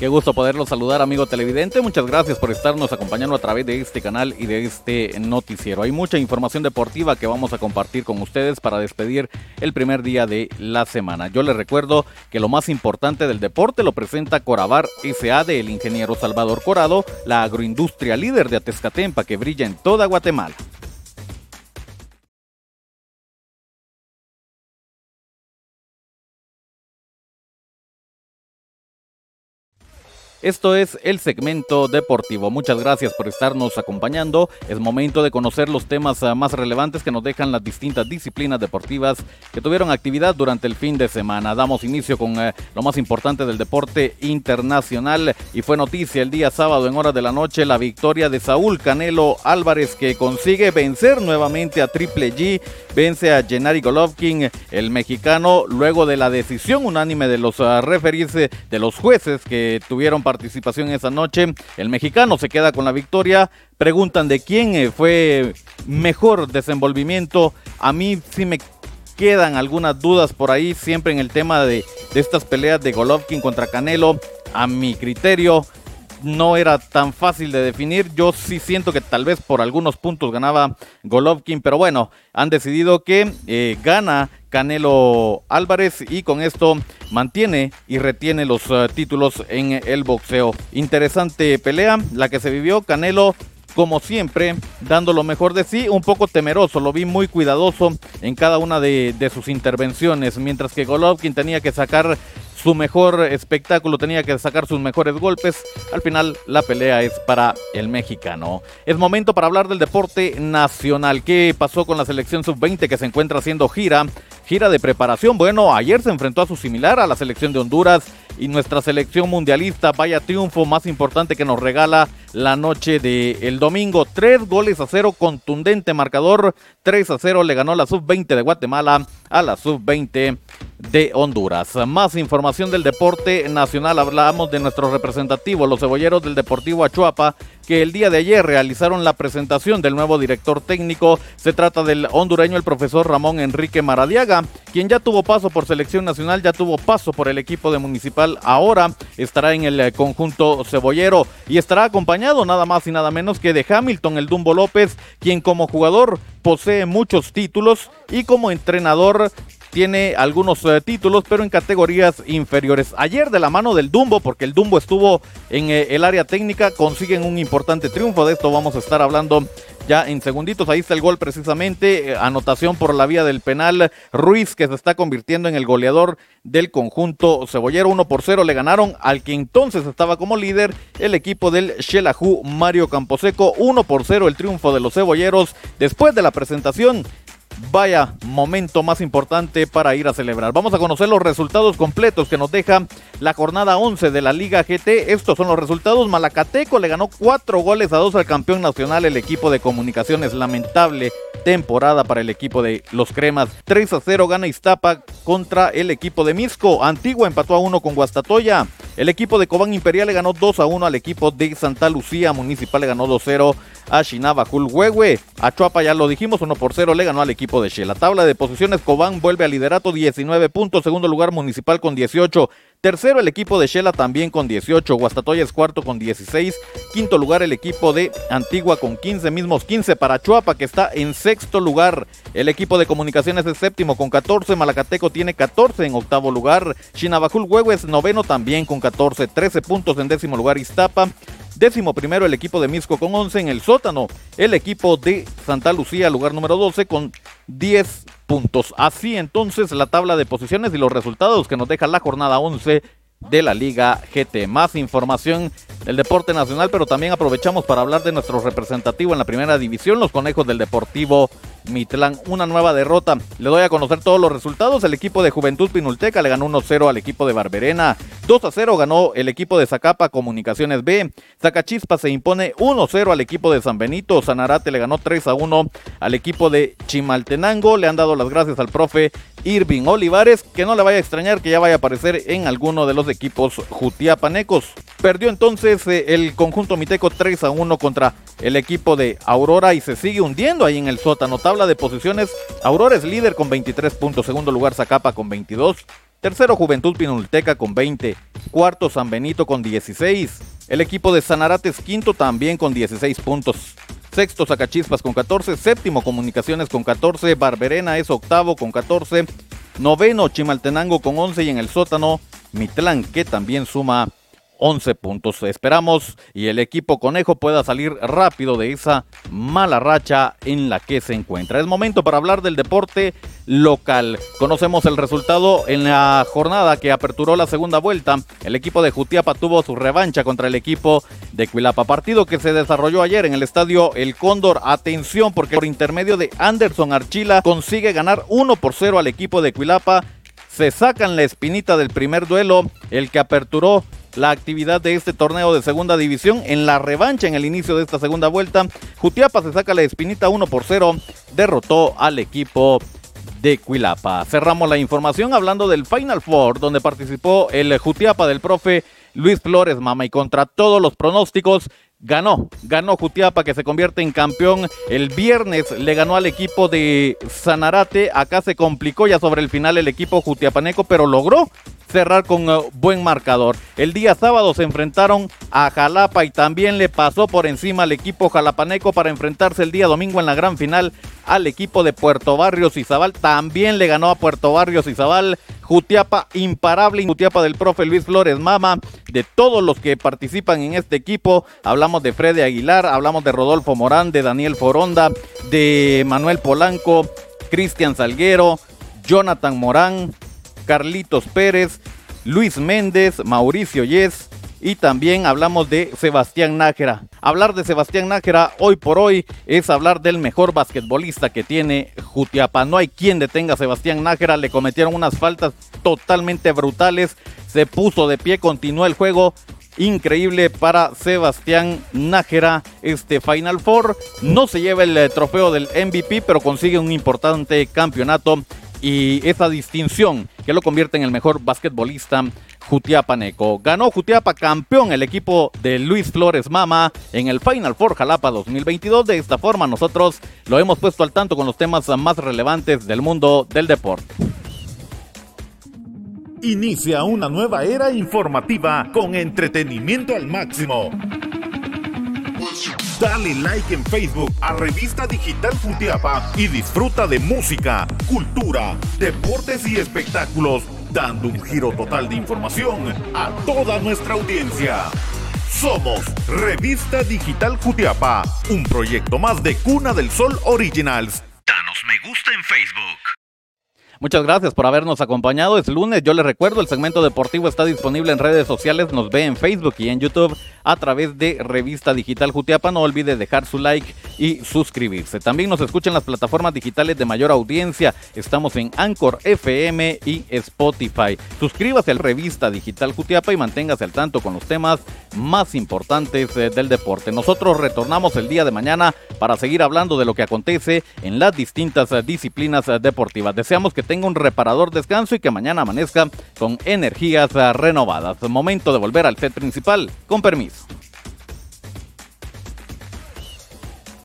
Qué gusto poderlo saludar, amigo televidente. Muchas gracias por estarnos acompañando a través de este canal y de este noticiero. Hay mucha información deportiva que vamos a compartir con ustedes para despedir el primer día de la semana. Yo les recuerdo que lo más importante del deporte lo presenta Corabar SA del ingeniero Salvador Corado, la agroindustria líder de Atezcatempa que brilla en toda Guatemala. Esto es el segmento deportivo. Muchas gracias por estarnos acompañando. Es momento de conocer los temas ah, más relevantes que nos dejan las distintas disciplinas deportivas que tuvieron actividad durante el fin de semana. Damos inicio con eh, lo más importante del deporte internacional y fue noticia el día sábado en horas de la noche la victoria de Saúl Canelo Álvarez que consigue vencer nuevamente a Triple G, vence a Gennady Golovkin, el mexicano, luego de la decisión unánime de los uh, referees de los jueces que tuvieron participación esa noche. El mexicano se queda con la victoria. Preguntan de quién eh, fue mejor desenvolvimiento. A mí sí me quedan algunas dudas por ahí, siempre en el tema de, de estas peleas de Golovkin contra Canelo. A mi criterio, no era tan fácil de definir. Yo sí siento que tal vez por algunos puntos ganaba Golovkin, pero bueno, han decidido que eh, gana Canelo Álvarez y con esto mantiene y retiene los eh, títulos en el boxeo. Interesante pelea la que se vivió. Canelo como siempre, dando lo mejor de sí, un poco temeroso, lo vi muy cuidadoso en cada una de, de, sus intervenciones, mientras que Golovkin tenía que sacar su mejor espectáculo, tenía que sacar sus mejores golpes. Al final la pelea es para el mexicano. Es momento para hablar del deporte nacional. ¿Qué pasó con la selección sub-20 que se encuentra haciendo gira? Gira de preparación. Bueno, ayer se enfrentó a su similar, a la selección de Honduras y nuestra selección mundialista. Vaya triunfo más importante que nos regala la noche del el domingo. Tres goles a cero, contundente marcador. 3 a 0 le ganó la sub-20 de Guatemala a la sub-20 de Honduras. Más información del deporte nacional. Hablamos de nuestro representativo, los cebolleros del Deportivo Achuapa, que el día de ayer realizaron la presentación del nuevo director técnico. Se trata del hondureño, el profesor Ramón Enrique Maradiaga, quien ya tuvo paso por selección nacional, ya tuvo paso por el equipo de municipal. Ahora estará en el conjunto cebollero y estará acompañado nada más y nada menos que de Hamilton, el Dumbo López, quien como jugador posee muchos títulos y como entrenador tiene algunos eh, títulos, pero en categorías inferiores. Ayer de la mano del Dumbo, porque el Dumbo estuvo en eh, el área técnica, consiguen un importante triunfo. De esto vamos a estar hablando ya en segunditos. Ahí está el gol precisamente, eh, anotación por la vía del penal. Ruiz que se está convirtiendo en el goleador del conjunto cebollero. 1 por 0 le ganaron al que entonces estaba como líder el equipo del Shelahu Mario Camposeco. 1 por 0 el triunfo de los cebolleros. Después de la presentación vaya momento más importante para ir a celebrar. Vamos a conocer los resultados completos que nos deja la jornada 11 de la Liga GT. Estos son los resultados. Malacateco le ganó 4 goles a 2 al campeón nacional, el equipo de comunicaciones. Lamentable temporada para el equipo de los Cremas. 3 a 0 gana Iztapa contra el equipo de Misco. Antigua empató a 1 con Guastatoya. El equipo de Cobán Imperial le ganó 2 a 1 al equipo de Santa Lucía. Municipal le ganó 2 a 0 a Shinaba Huehue. A Chuapa ya lo dijimos, 1 por 0 le ganó al equipo de Shell. La tabla de posiciones, Cobán vuelve al liderato, 19 puntos. Segundo lugar, Municipal con 18. Tercero el equipo de Shela también con 18, Guastatoya es cuarto con 16, quinto lugar el equipo de Antigua con 15, mismos 15 para Chuapa que está en sexto lugar, el equipo de Comunicaciones es séptimo con 14, Malacateco tiene 14 en octavo lugar, Chinabajul Huevo es noveno también con 14, 13 puntos en décimo lugar Iztapa, Décimo primero el equipo de Misco con 11 en el sótano. El equipo de Santa Lucía, lugar número 12 con 10 puntos. Así entonces la tabla de posiciones y los resultados que nos deja la jornada 11 de la Liga GT. Más información del deporte nacional, pero también aprovechamos para hablar de nuestro representativo en la primera división, los conejos del Deportivo Mitlán. Una nueva derrota. Le doy a conocer todos los resultados. El equipo de Juventud Pinulteca le ganó 1-0 al equipo de Barberena. 2-0 ganó el equipo de Zacapa Comunicaciones B. Zacachispa se impone 1-0 al equipo de San Benito. Sanarate le ganó 3-1 al equipo de Chimaltenango. Le han dado las gracias al profe Irving Olivares, que no le vaya a extrañar que ya vaya a aparecer en alguno de los equipos jutiapanecos. Perdió entonces eh, el conjunto miteco 3 a 1 contra el equipo de Aurora y se sigue hundiendo ahí en el sótano. Tabla de posiciones, Aurora es líder con 23 puntos, segundo lugar Zacapa con 22, Tercero, Juventud Pinulteca con 20. Cuarto, San Benito con 16. El equipo de Sanarate es quinto también con 16 puntos. Sexto, Zacachispas con 14. Séptimo, Comunicaciones con 14. Barberena es octavo con 14. Noveno, Chimaltenango con 11. Y en el sótano, Mitlán, que también suma 11 puntos. Esperamos y el equipo conejo pueda salir rápido de esa mala racha en la que se encuentra. Es momento para hablar del deporte local. Conocemos el resultado en la jornada que aperturó la segunda vuelta. El equipo de Jutiapa tuvo su revancha contra el equipo de Cuilapa. Partido que se desarrolló ayer en el estadio El Cóndor. Atención porque por intermedio de Anderson Archila consigue ganar 1 por 0 al equipo de Cuilapa. Se sacan la espinita del primer duelo, el que aperturó la actividad de este torneo de segunda división. En la revancha en el inicio de esta segunda vuelta, Jutiapa se saca la espinita 1 por 0, derrotó al equipo de Cuilapa. Cerramos la información hablando del Final Four, donde participó el Jutiapa del profe Luis Flores Mama y contra todos los pronósticos ganó, ganó Jutiapa que se convierte en campeón. El viernes le ganó al equipo de Sanarate, acá se complicó ya sobre el final el equipo jutiapaneco, pero logró cerrar con uh, buen marcador. El día sábado se enfrentaron a Jalapa y también le pasó por encima al equipo jalapaneco para enfrentarse el día domingo en la gran final al equipo de Puerto Barrios y Zabal. También le ganó a Puerto Barrios y Zabal. Jutiapa imparable, Jutiapa del profe Luis Flores Mama, de todos los que participan en este equipo. Hablamos de Freddy Aguilar, hablamos de Rodolfo Morán, de Daniel Foronda, de Manuel Polanco, Cristian Salguero, Jonathan Morán, Carlitos Pérez, Luis Méndez, Mauricio Yes y también hablamos de Sebastián Nájera. Hablar de Sebastián Nájera hoy por hoy es hablar del mejor basquetbolista que tiene Jutiapa. No hay quien detenga a Sebastián Nájera, le cometieron unas faltas totalmente brutales, se puso de pie, continuó el juego. Increíble para Sebastián Nájera este Final Four. No se lleva el eh, trofeo del MVP, pero consigue un importante campeonato y esa distinción que lo convierte en el mejor basquetbolista Jutiapaneco. Ganó Jutiapa campeón el equipo de Luis Flores Mama en el Final Four Jalapa 2022. De esta forma nosotros lo hemos puesto al tanto con los temas más relevantes del mundo del deporte. Inicia una nueva era informativa con entretenimiento al máximo. Dale like en Facebook a Revista Digital Jutiapa y disfruta de música, cultura, deportes y espectáculos, dando un giro total de información a toda nuestra audiencia. Somos Revista Digital Jutiapa, un proyecto más de Cuna del Sol Originals. Danos me gusta en Facebook. Muchas gracias por habernos acompañado. Es lunes, yo les recuerdo, el segmento deportivo está disponible en redes sociales, nos ve en Facebook y en YouTube a través de Revista Digital Jutiapa. No olvide dejar su like y suscribirse. También nos escuchan las plataformas digitales de mayor audiencia. Estamos en Anchor FM y Spotify. Suscríbase a Revista Digital Jutiapa y manténgase al tanto con los temas más importantes eh, del deporte. Nosotros retornamos el día de mañana para seguir hablando de lo que acontece en las distintas eh, disciplinas eh, deportivas. Deseamos que tenga un reparador descanso y que mañana amanezca con energías renovadas. Momento de volver al set principal. Con permiso.